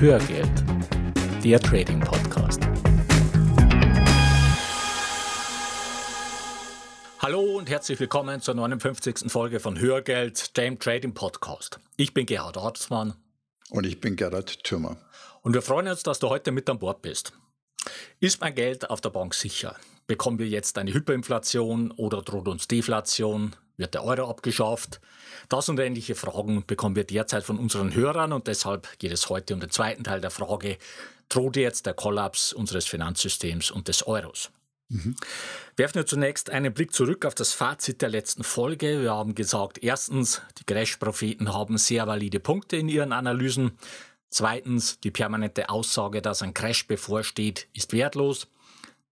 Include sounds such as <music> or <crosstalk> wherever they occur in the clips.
Hörgeld, der Trading Podcast. Hallo und herzlich willkommen zur 59. Folge von Hörgeld, dem Trading Podcast. Ich bin Gerhard Ortsmann. Und ich bin Gerhard Thürmer. Und wir freuen uns, dass du heute mit an Bord bist. Ist mein Geld auf der Bank sicher? Bekommen wir jetzt eine Hyperinflation oder droht uns Deflation? Wird der Euro abgeschafft? Das und ähnliche Fragen bekommen wir derzeit von unseren Hörern und deshalb geht es heute um den zweiten Teil der Frage, droht jetzt der Kollaps unseres Finanzsystems und des Euros? Mhm. Werfen wir zunächst einen Blick zurück auf das Fazit der letzten Folge. Wir haben gesagt, erstens, die Crash-Propheten haben sehr valide Punkte in ihren Analysen. Zweitens, die permanente Aussage, dass ein Crash bevorsteht, ist wertlos.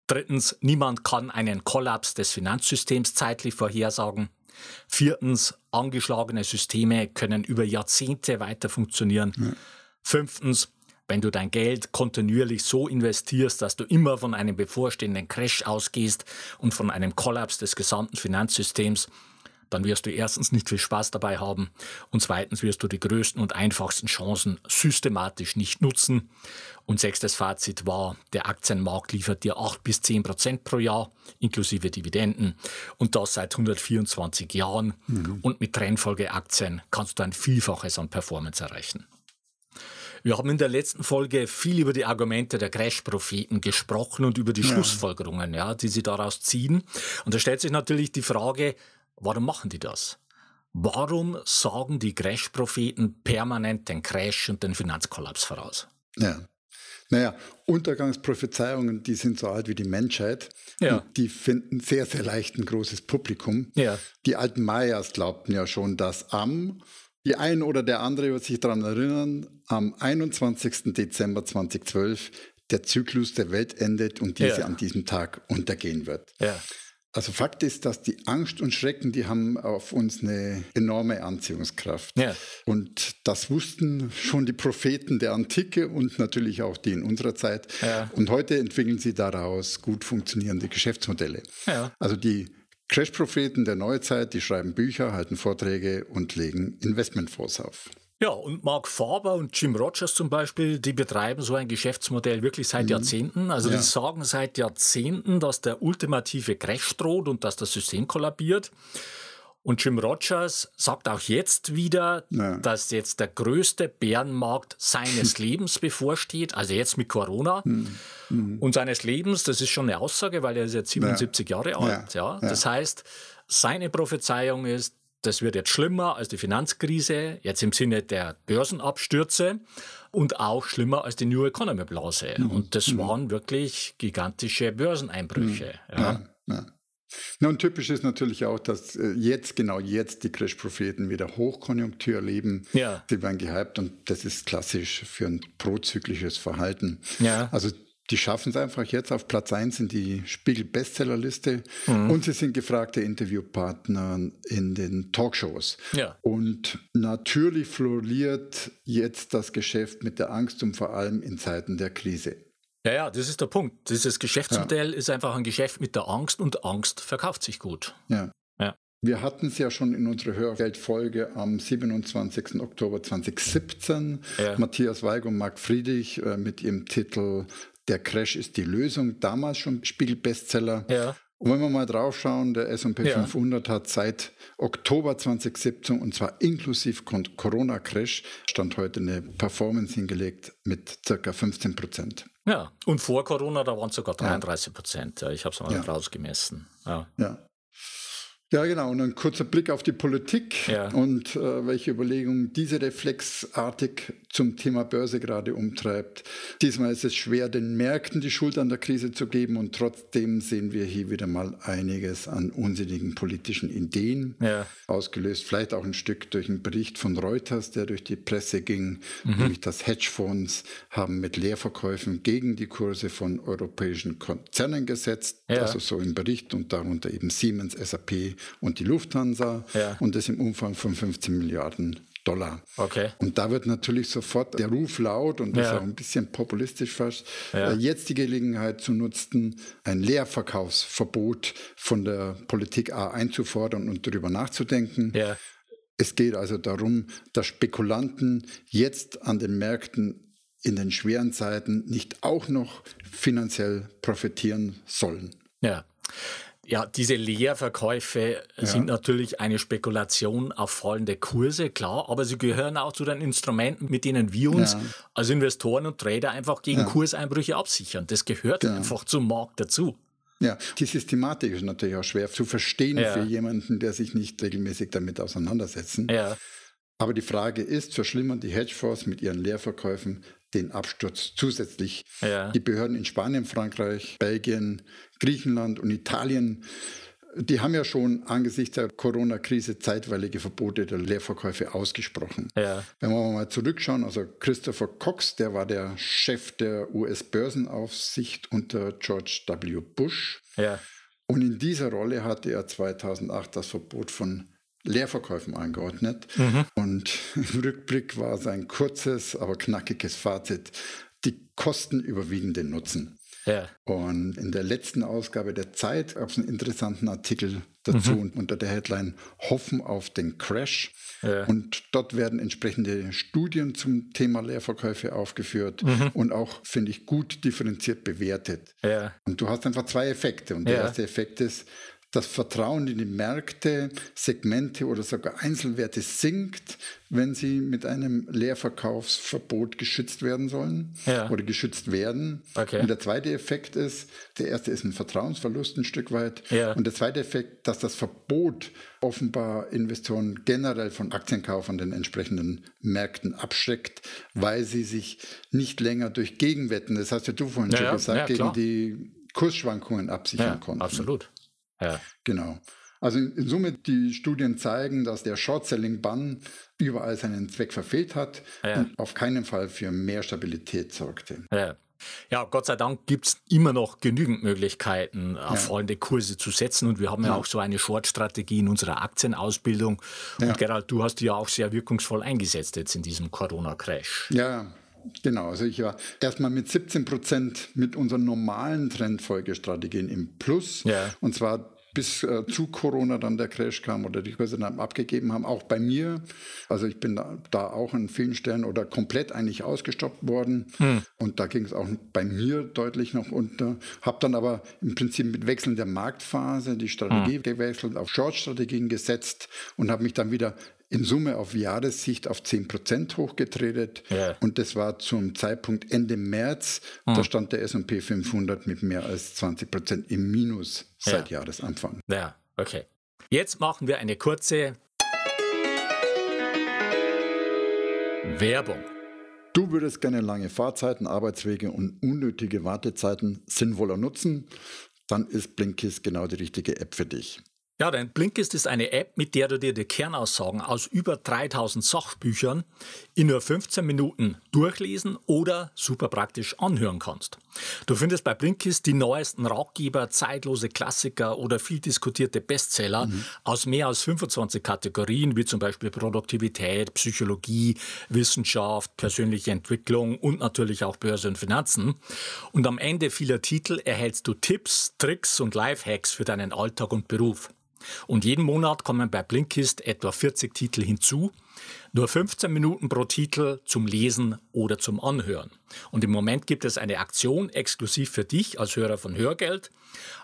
Drittens, niemand kann einen Kollaps des Finanzsystems zeitlich vorhersagen. Viertens, angeschlagene Systeme können über Jahrzehnte weiter funktionieren. Ja. Fünftens, wenn du dein Geld kontinuierlich so investierst, dass du immer von einem bevorstehenden Crash ausgehst und von einem Kollaps des gesamten Finanzsystems, dann wirst du erstens nicht viel Spaß dabei haben und zweitens wirst du die größten und einfachsten Chancen systematisch nicht nutzen. Und sechstes Fazit war, der Aktienmarkt liefert dir 8 bis 10 Prozent pro Jahr, inklusive Dividenden, und das seit 124 Jahren. Mhm. Und mit Trendfolgeaktien kannst du ein Vielfaches an Performance erreichen. Wir haben in der letzten Folge viel über die Argumente der Crash-Propheten gesprochen und über die ja. Schlussfolgerungen, ja, die sie daraus ziehen. Und da stellt sich natürlich die Frage, Warum machen die das? Warum sagen die Crash-Propheten permanent den Crash und den Finanzkollaps voraus? Ja. Naja, Untergangsprophezeiungen, die sind so alt wie die Menschheit. Ja. die finden sehr, sehr leicht ein großes Publikum. Ja. Die alten Mayas glaubten ja schon, dass am, die ein oder der andere wird sich daran erinnern, am 21. Dezember 2012 der Zyklus der Welt endet und diese ja. an diesem Tag untergehen wird. Ja. Also Fakt ist, dass die Angst und Schrecken, die haben auf uns eine enorme Anziehungskraft. Ja. Und das wussten schon die Propheten der Antike und natürlich auch die in unserer Zeit. Ja. Und heute entwickeln sie daraus gut funktionierende Geschäftsmodelle. Ja. Also die Crash-Propheten der Neuzeit, die schreiben Bücher, halten Vorträge und legen Investmentfonds auf. Ja, und Mark Faber und Jim Rogers zum Beispiel, die betreiben so ein Geschäftsmodell wirklich seit mhm. Jahrzehnten. Also ja. die sagen seit Jahrzehnten, dass der ultimative Crash droht und dass das System kollabiert. Und Jim Rogers sagt auch jetzt wieder, ja. dass jetzt der größte Bärenmarkt seines <laughs> Lebens bevorsteht, also jetzt mit Corona. Mhm. Mhm. Und seines Lebens, das ist schon eine Aussage, weil er ist jetzt 77 ja. Jahre alt. Ja. Das heißt, seine Prophezeiung ist, das wird jetzt schlimmer als die Finanzkrise, jetzt im Sinne der Börsenabstürze und auch schlimmer als die New Economy Blase. Mhm. Und das mhm. waren wirklich gigantische Börseneinbrüche. Mhm. Ja. Ja, und typisch ist natürlich auch, dass äh, jetzt, genau jetzt, die Crash-Propheten wieder Hochkonjunktur erleben. Ja. Sie werden gehypt und das ist klassisch für ein prozyklisches Verhalten. Ja. Also die schaffen es einfach jetzt auf Platz 1 in die Spiegel-Bestsellerliste mhm. und sie sind gefragte Interviewpartner in den Talkshows. Ja. Und natürlich floriert jetzt das Geschäft mit der Angst und vor allem in Zeiten der Krise. Ja, ja, das ist der Punkt. Dieses Geschäftsmodell ja. ist einfach ein Geschäft mit der Angst und Angst verkauft sich gut. Ja. ja. Wir hatten es ja schon in unserer Hörgeldfolge am 27. Oktober 2017. Ja. Matthias Weig und Marc Friedrich äh, mit ihrem Titel der Crash ist die Lösung, damals schon Spiegel-Bestseller. Ja. Und wenn wir mal drauf schauen, der S&P ja. 500 hat seit Oktober 2017 und zwar inklusive Corona-Crash stand heute eine Performance hingelegt mit circa 15 Prozent. Ja, und vor Corona, da waren es sogar 33 Prozent. Ja. Ich habe es mal ja. rausgemessen. Ja. Ja. Genau. Und ein kurzer Blick auf die Politik ja. und äh, welche Überlegungen diese reflexartig zum Thema Börse gerade umtreibt. Diesmal ist es schwer, den Märkten die Schuld an der Krise zu geben und trotzdem sehen wir hier wieder mal einiges an unsinnigen politischen Ideen, ja. ausgelöst vielleicht auch ein Stück durch einen Bericht von Reuters, der durch die Presse ging, mhm. nämlich dass Hedgefonds haben mit Leerverkäufen gegen die Kurse von europäischen Konzernen gesetzt, ja. also so im Bericht und darunter eben Siemens, SAP und die Lufthansa ja. und das im Umfang von 15 Milliarden Dollar. Okay. Und da wird natürlich sofort der Ruf laut und das ja. ist auch ein bisschen populistisch fast, ja. Äh, jetzt die Gelegenheit zu nutzen, ein Leerverkaufsverbot von der Politik A einzufordern und darüber nachzudenken. Ja. Es geht also darum, dass Spekulanten jetzt an den Märkten in den schweren Zeiten nicht auch noch finanziell profitieren sollen. Ja. Ja, diese Leerverkäufe ja. sind natürlich eine Spekulation auf fallende Kurse, klar, aber sie gehören auch zu den Instrumenten, mit denen wir uns ja. als Investoren und Trader einfach gegen ja. Kurseinbrüche absichern. Das gehört einfach zum Markt dazu. Ja, die Systematik ist natürlich auch schwer zu verstehen für jemanden, der sich nicht regelmäßig damit auseinandersetzt. Ja. Aber die Frage ist, verschlimmern die Hedgefonds mit ihren Leerverkäufen den Absturz zusätzlich. Ja. Die Behörden in Spanien, Frankreich, Belgien, Griechenland und Italien, die haben ja schon angesichts der Corona-Krise zeitweilige Verbote der Leerverkäufe ausgesprochen. Ja. Wenn wir mal zurückschauen, also Christopher Cox, der war der Chef der US-Börsenaufsicht unter George W. Bush. Ja. Und in dieser Rolle hatte er 2008 das Verbot von Leerverkäufen angeordnet. Mhm. Und im Rückblick war sein kurzes, aber knackiges Fazit, die Kosten überwiegen den Nutzen. Ja. Und in der letzten Ausgabe der Zeit gab es einen interessanten Artikel dazu mhm. unter der Headline Hoffen auf den Crash. Ja. Und dort werden entsprechende Studien zum Thema Leerverkäufe aufgeführt mhm. und auch, finde ich, gut differenziert bewertet. Ja. Und du hast einfach zwei Effekte. Und der erste Effekt ist, das Vertrauen in die Märkte, Segmente oder sogar Einzelwerte sinkt, wenn sie mit einem Leerverkaufsverbot geschützt werden sollen ja. oder geschützt werden. Okay. Und der zweite Effekt ist, der erste ist ein Vertrauensverlust ein Stück weit. Ja. Und der zweite Effekt, dass das Verbot offenbar Investoren generell von Aktienkauf an den entsprechenden Märkten abschreckt, weil sie sich nicht länger durch Gegenwetten, das hast ja du vorhin ja, schon gesagt, gegen die Kursschwankungen absichern konnten. Absolut. Ja. Genau. Also in Summe, die Studien zeigen, dass der Short-Selling-Bann überall seinen Zweck verfehlt hat ja. und auf keinen Fall für mehr Stabilität sorgte. Ja. Ja, Gott sei Dank gibt es immer noch genügend Möglichkeiten, auf ja. fallende Kurse zu setzen. Und wir haben ja, ja auch so eine Short-Strategie in unserer Aktienausbildung. Und ja. Gerald, du hast die ja auch sehr wirkungsvoll eingesetzt jetzt in diesem Corona-Crash. Ja, Genau, also ich war erstmal mit 17 Prozent mit unseren normalen Trendfolgestrategien im Plus. Ja. Und zwar bis äh, zu Corona dann der Crash kam oder die Kurse dann abgegeben haben, auch bei mir. Also ich bin da, da auch an vielen Stellen oder komplett eigentlich ausgestoppt worden. Hm. Und da ging es auch bei mir deutlich noch unter. Habe dann aber im Prinzip mit Wechseln der Marktphase die Strategie hm. gewechselt, auf Short-Strategien gesetzt und habe mich dann wieder in Summe auf Jahressicht auf 10 Prozent hochgetretet. Ja. Und das war zum Zeitpunkt Ende März. Hm. Da stand der S&P 500 mit mehr als 20 Prozent im Minus seit ja. Jahresanfang. Ja, okay. Jetzt machen wir eine kurze Werbung. Du würdest gerne lange Fahrzeiten, Arbeitswege und unnötige Wartezeiten sinnvoller nutzen? Dann ist Blinkist genau die richtige App für dich. Ja, denn Blinkist ist eine App, mit der du dir die Kernaussagen aus über 3000 Sachbüchern in nur 15 Minuten durchlesen oder super praktisch anhören kannst. Du findest bei Blinkist die neuesten Ratgeber, zeitlose Klassiker oder viel diskutierte Bestseller mhm. aus mehr als 25 Kategorien, wie zum Beispiel Produktivität, Psychologie, Wissenschaft, persönliche Entwicklung und natürlich auch Börse und Finanzen. Und am Ende vieler Titel erhältst du Tipps, Tricks und Lifehacks für deinen Alltag und Beruf. Und jeden Monat kommen bei Blinkist etwa 40 Titel hinzu. Nur 15 Minuten pro Titel zum Lesen oder zum Anhören. Und im Moment gibt es eine Aktion exklusiv für dich als Hörer von Hörgeld.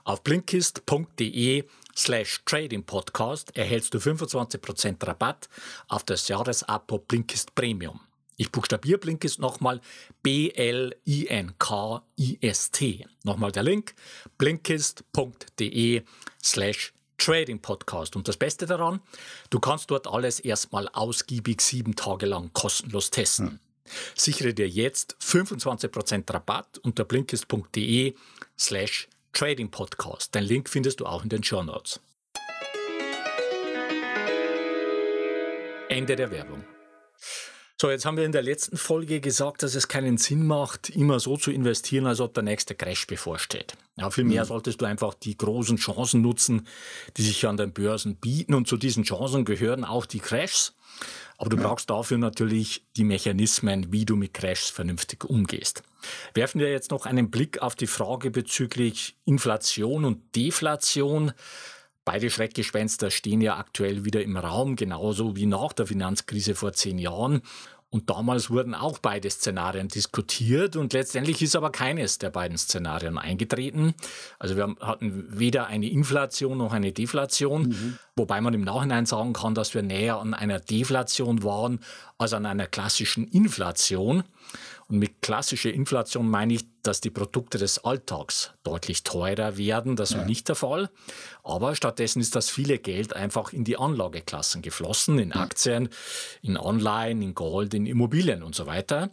Auf blinkist.de slash Trading Podcast erhältst du 25% Rabatt auf das Jahresabo Blinkist Premium. Ich buchstabiere Blinkist nochmal B-L-I-N-K-I-S-T. Nochmal der Link blinkist.de slash Trading Podcast. Und das Beste daran, du kannst dort alles erstmal ausgiebig sieben Tage lang kostenlos testen. Hm. Sichere dir jetzt 25% Rabatt unter blinkist.de slash Trading Podcast. Den Link findest du auch in den Show Notes. Ende der Werbung. So, jetzt haben wir in der letzten Folge gesagt, dass es keinen Sinn macht, immer so zu investieren, als ob der nächste Crash bevorsteht. Ja, vielmehr mhm. solltest du einfach die großen Chancen nutzen, die sich an den Börsen bieten. Und zu diesen Chancen gehören auch die Crashs. Aber du ja. brauchst dafür natürlich die Mechanismen, wie du mit Crashs vernünftig umgehst. Werfen wir jetzt noch einen Blick auf die Frage bezüglich Inflation und Deflation. Beide Schreckgespenster stehen ja aktuell wieder im Raum, genauso wie nach der Finanzkrise vor zehn Jahren. Und damals wurden auch beide Szenarien diskutiert und letztendlich ist aber keines der beiden Szenarien eingetreten. Also wir hatten weder eine Inflation noch eine Deflation, mhm. wobei man im Nachhinein sagen kann, dass wir näher an einer Deflation waren als an einer klassischen Inflation. Und mit klassischer Inflation meine ich, dass die Produkte des Alltags deutlich teurer werden. Das war ja. nicht der Fall. Aber stattdessen ist das viele Geld einfach in die Anlageklassen geflossen, in Aktien, in Online, in Gold, in Immobilien und so weiter.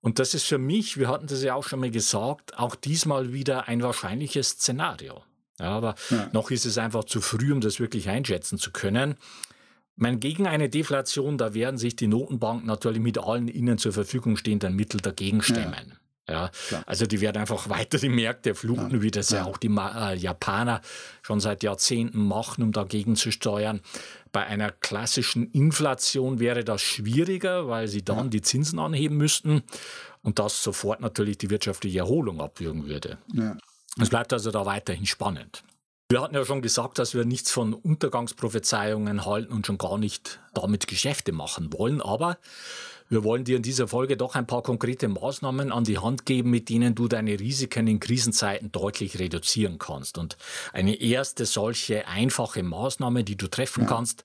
Und das ist für mich, wir hatten das ja auch schon mal gesagt, auch diesmal wieder ein wahrscheinliches Szenario. Ja, aber ja. noch ist es einfach zu früh, um das wirklich einschätzen zu können. Mein, gegen eine Deflation, da werden sich die Notenbanken natürlich mit allen ihnen zur Verfügung stehenden Mitteln dagegen stemmen. Ja, ja also die werden einfach weiter die Märkte fluten, ja. wie das ja, ja auch die äh, Japaner schon seit Jahrzehnten machen, um dagegen zu steuern. Bei einer klassischen Inflation wäre das schwieriger, weil sie dann die Zinsen anheben müssten und das sofort natürlich die wirtschaftliche Erholung abwürgen würde. Es bleibt also da weiterhin spannend. Wir hatten ja schon gesagt, dass wir nichts von Untergangsprophezeiungen halten und schon gar nicht damit Geschäfte machen wollen. Aber wir wollen dir in dieser Folge doch ein paar konkrete Maßnahmen an die Hand geben, mit denen du deine Risiken in Krisenzeiten deutlich reduzieren kannst. Und eine erste solche einfache Maßnahme, die du treffen ja. kannst,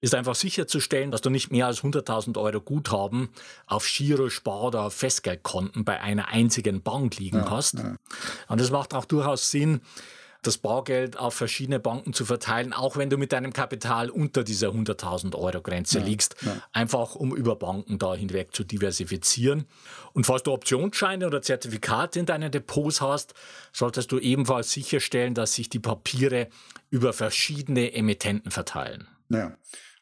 ist einfach sicherzustellen, dass du nicht mehr als 100.000 Euro Guthaben auf Giro, Spar oder Festgeldkonten bei einer einzigen Bank liegen ja, hast. Ja. Und das macht auch durchaus Sinn, das Bargeld auf verschiedene Banken zu verteilen, auch wenn du mit deinem Kapital unter dieser 100.000 Euro Grenze ja, liegst, ja. einfach um über Banken da hinweg zu diversifizieren. Und falls du Optionsscheine oder Zertifikate in deinen Depots hast, solltest du ebenfalls sicherstellen, dass sich die Papiere über verschiedene Emittenten verteilen. Ja.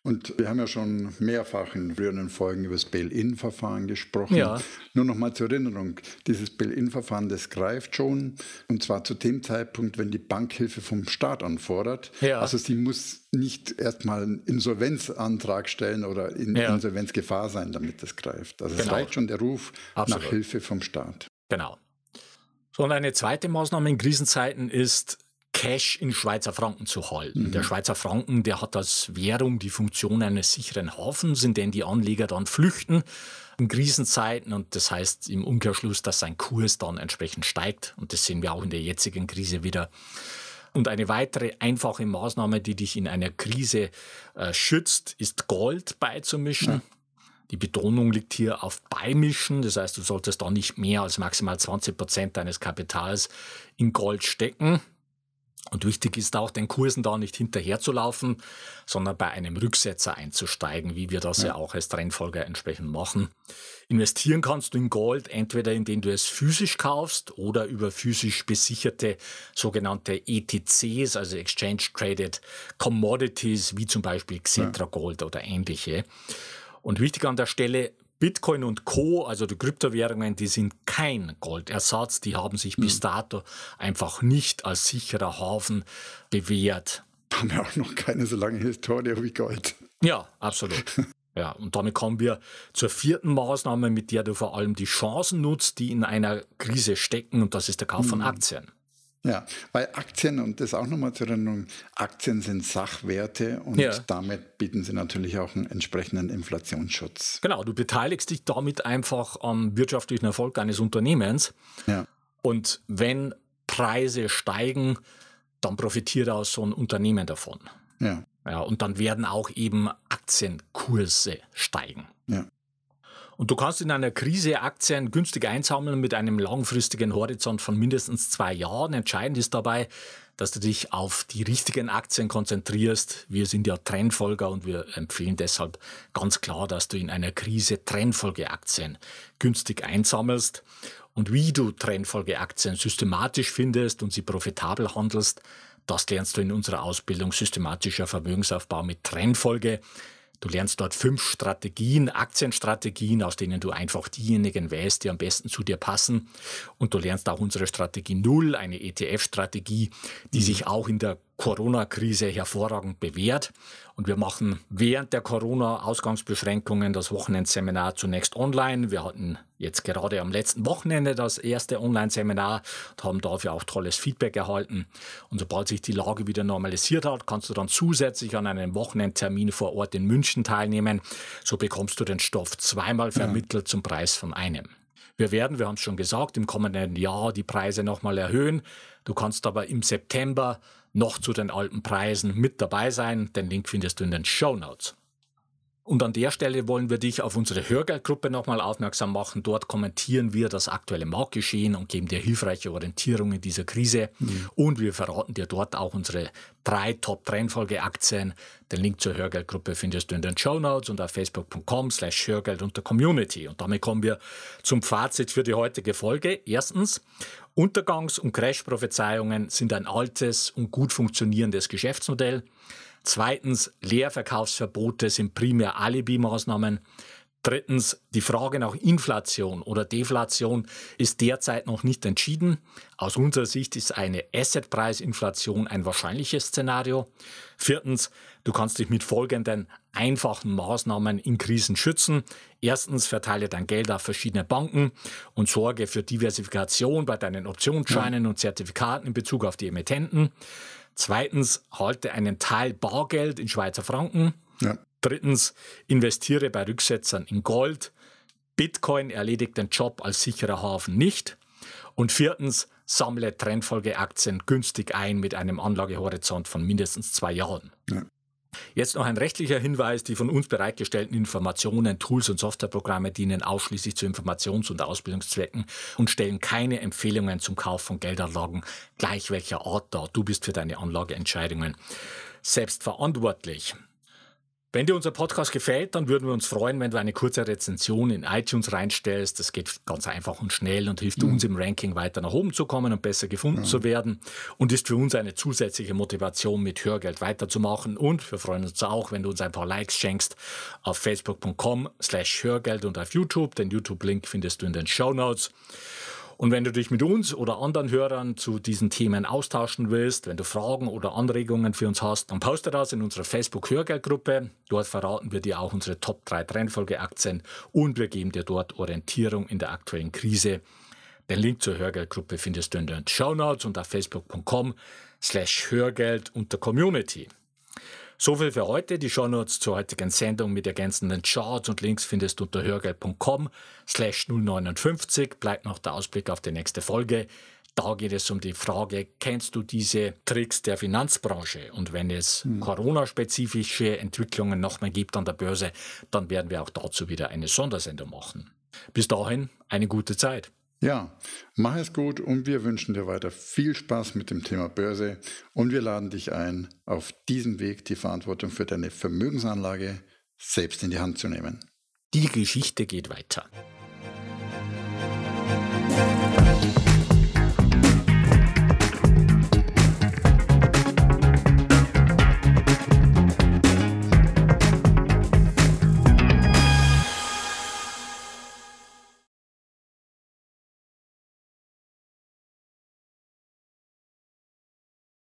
Und wir haben ja schon mehrfach in früheren Folgen über das Bail-In-Verfahren gesprochen. Ja. Nur noch mal zur Erinnerung, dieses Bail-In-Verfahren, das greift schon, und zwar zu dem Zeitpunkt, wenn die Bank Hilfe vom Staat anfordert. Ja. Also sie muss nicht erstmal einen Insolvenzantrag stellen oder in ja. Insolvenzgefahr sein, damit das greift. Also genau. es reicht schon der Ruf Absolut. nach Hilfe vom Staat. Genau. So, und eine zweite Maßnahme in Krisenzeiten ist, Cash in Schweizer Franken zu halten. Mhm. Der Schweizer Franken, der hat als Währung die Funktion eines sicheren Hafens, in den die Anleger dann flüchten in Krisenzeiten und das heißt im Umkehrschluss, dass sein Kurs dann entsprechend steigt und das sehen wir auch in der jetzigen Krise wieder. Und eine weitere einfache Maßnahme, die dich in einer Krise äh, schützt, ist Gold beizumischen. Ja. Die Betonung liegt hier auf Beimischen, das heißt, du solltest da nicht mehr als maximal 20 Prozent deines Kapitals in Gold stecken. Und wichtig ist auch, den Kursen da nicht hinterherzulaufen, sondern bei einem Rücksetzer einzusteigen, wie wir das ja, ja auch als Trendfolger entsprechend machen. Investieren kannst du in Gold entweder indem du es physisch kaufst oder über physisch besicherte sogenannte ETCs, also Exchange Traded Commodities, wie zum Beispiel Xetra Gold oder ähnliche. Und wichtig an der Stelle, Bitcoin und Co., also die Kryptowährungen, die sind kein Goldersatz. Die haben sich bis hm. dato einfach nicht als sicherer Hafen bewährt. Haben wir auch noch keine so lange Historie wie Gold. Ja, absolut. <laughs> Ja, und damit kommen wir zur vierten Maßnahme, mit der du vor allem die Chancen nutzt, die in einer Krise stecken, und das ist der Kauf von hm. Aktien. Ja, weil Aktien, und das auch nochmal zur Erinnerung, Aktien sind Sachwerte und ja. damit bieten sie natürlich auch einen entsprechenden Inflationsschutz. Genau, du beteiligst dich damit einfach am wirtschaftlichen Erfolg eines Unternehmens. Ja. Und wenn Preise steigen, dann profitiert auch so ein Unternehmen davon. Ja. Ja, und dann werden auch eben Aktienkurse steigen. Ja. Und du kannst in einer Krise Aktien günstig einsammeln mit einem langfristigen Horizont von mindestens zwei Jahren. Entscheidend ist dabei, dass du dich auf die richtigen Aktien konzentrierst. Wir sind ja Trendfolger und wir empfehlen deshalb ganz klar, dass du in einer Krise Trendfolgeaktien günstig einsammelst. Und wie du Trendfolgeaktien systematisch findest und sie profitabel handelst, das lernst du in unserer Ausbildung systematischer Vermögensaufbau mit Trendfolge. Du lernst dort fünf Strategien, Aktienstrategien, aus denen du einfach diejenigen wählst, die am besten zu dir passen. Und du lernst auch unsere Strategie Null, eine ETF-Strategie, die mhm. sich auch in der Corona-Krise hervorragend bewährt. Und wir machen während der Corona-Ausgangsbeschränkungen das Wochenendseminar zunächst online. Wir hatten jetzt gerade am letzten Wochenende das erste Online-Seminar und haben dafür auch tolles Feedback erhalten. Und sobald sich die Lage wieder normalisiert hat, kannst du dann zusätzlich an einem Wochenendtermin vor Ort in München teilnehmen. So bekommst du den Stoff zweimal vermittelt ja. zum Preis von einem. Wir werden, wir haben es schon gesagt, im kommenden Jahr die Preise nochmal erhöhen. Du kannst aber im September noch zu den alten Preisen mit dabei sein. Den Link findest du in den Show Notes. Und an der Stelle wollen wir dich auf unsere Hörgeldgruppe nochmal aufmerksam machen. Dort kommentieren wir das aktuelle Marktgeschehen und geben dir hilfreiche Orientierung in dieser Krise. Mhm. Und wir verraten dir dort auch unsere drei Top-Trendfolge-Aktien. Den Link zur Hörgeldgruppe findest du in den Show Notes und auf facebook.com slash Hörgeld unter Community. Und damit kommen wir zum Fazit für die heutige Folge. Erstens, Untergangs- und Crash-Prophezeiungen sind ein altes und gut funktionierendes Geschäftsmodell. Zweitens, Leerverkaufsverbote sind primär Alibi-Maßnahmen. Drittens, die Frage nach Inflation oder Deflation ist derzeit noch nicht entschieden. Aus unserer Sicht ist eine Assetpreisinflation ein wahrscheinliches Szenario. Viertens, du kannst dich mit folgenden einfachen Maßnahmen in Krisen schützen. Erstens, verteile dein Geld auf verschiedene Banken und sorge für Diversifikation bei deinen Optionsscheinen und Zertifikaten in Bezug auf die Emittenten. Zweitens, halte einen Teil Bargeld in Schweizer Franken. Ja. Drittens, investiere bei Rücksetzern in Gold. Bitcoin erledigt den Job als sicherer Hafen nicht. Und viertens, sammle Trendfolgeaktien günstig ein mit einem Anlagehorizont von mindestens zwei Jahren. Ja. Jetzt noch ein rechtlicher Hinweis. Die von uns bereitgestellten Informationen, Tools und Softwareprogramme dienen ausschließlich zu Informations- und Ausbildungszwecken und stellen keine Empfehlungen zum Kauf von Geldanlagen gleich welcher Art dar. Du bist für deine Anlageentscheidungen selbst verantwortlich. Wenn dir unser Podcast gefällt, dann würden wir uns freuen, wenn du eine kurze Rezension in iTunes reinstellst. Das geht ganz einfach und schnell und hilft mhm. uns im Ranking weiter nach oben zu kommen und besser gefunden mhm. zu werden und ist für uns eine zusätzliche Motivation, mit Hörgeld weiterzumachen. Und wir freuen uns auch, wenn du uns ein paar Likes schenkst auf facebook.com slash Hörgeld und auf YouTube. Den YouTube-Link findest du in den Show Notes. Und wenn du dich mit uns oder anderen Hörern zu diesen Themen austauschen willst, wenn du Fragen oder Anregungen für uns hast, dann poste das in unserer Facebook-Hörgeldgruppe. Dort verraten wir dir auch unsere Top 3 Trendfolgeaktien und wir geben dir dort Orientierung in der aktuellen Krise. Den Link zur Hörgeldgruppe findest du in den Show Notes und auf facebook.com slash Hörgeld unter Community. So viel für heute. Die Shownotes zur heutigen Sendung mit ergänzenden Charts und Links findest du unter hörgeld.com slash 059. Bleibt noch der Ausblick auf die nächste Folge. Da geht es um die Frage, kennst du diese Tricks der Finanzbranche? Und wenn es hm. Corona-spezifische Entwicklungen noch mehr gibt an der Börse, dann werden wir auch dazu wieder eine Sondersendung machen. Bis dahin, eine gute Zeit. Ja, mach es gut und wir wünschen dir weiter viel Spaß mit dem Thema Börse und wir laden dich ein, auf diesem Weg die Verantwortung für deine Vermögensanlage selbst in die Hand zu nehmen. Die Geschichte geht weiter.